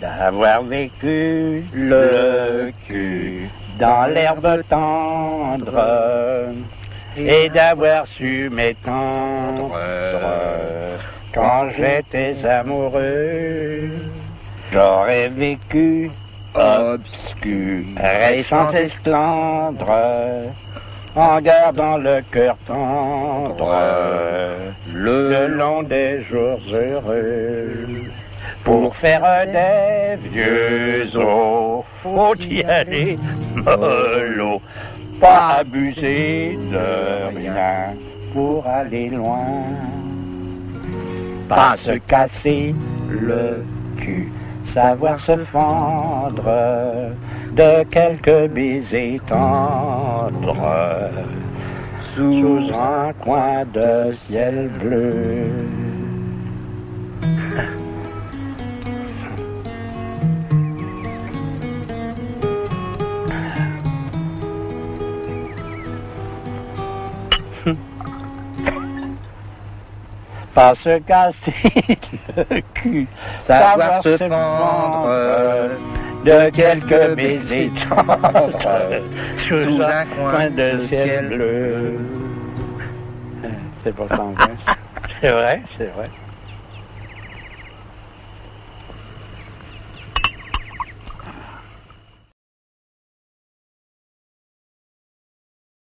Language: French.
d'avoir vécu le cul dans l'herbe tendre et d'avoir su m'étendre quand j'étais amoureux. J'aurais vécu obscur et sans esclandre en gardant le cœur tendre le long des jours heureux. Pour faire des vieux os, faut y aller mollo, pas abuser de rien pour aller loin. Pas se casser le cul, savoir se fendre de quelques baisers tendres sous un coin de ciel bleu. Pas se casser le cul, savoir se fendre de quelques baisers tendres sous un coin de ciel bleu. C'est pourtant vrai. C'est vrai, c'est vrai.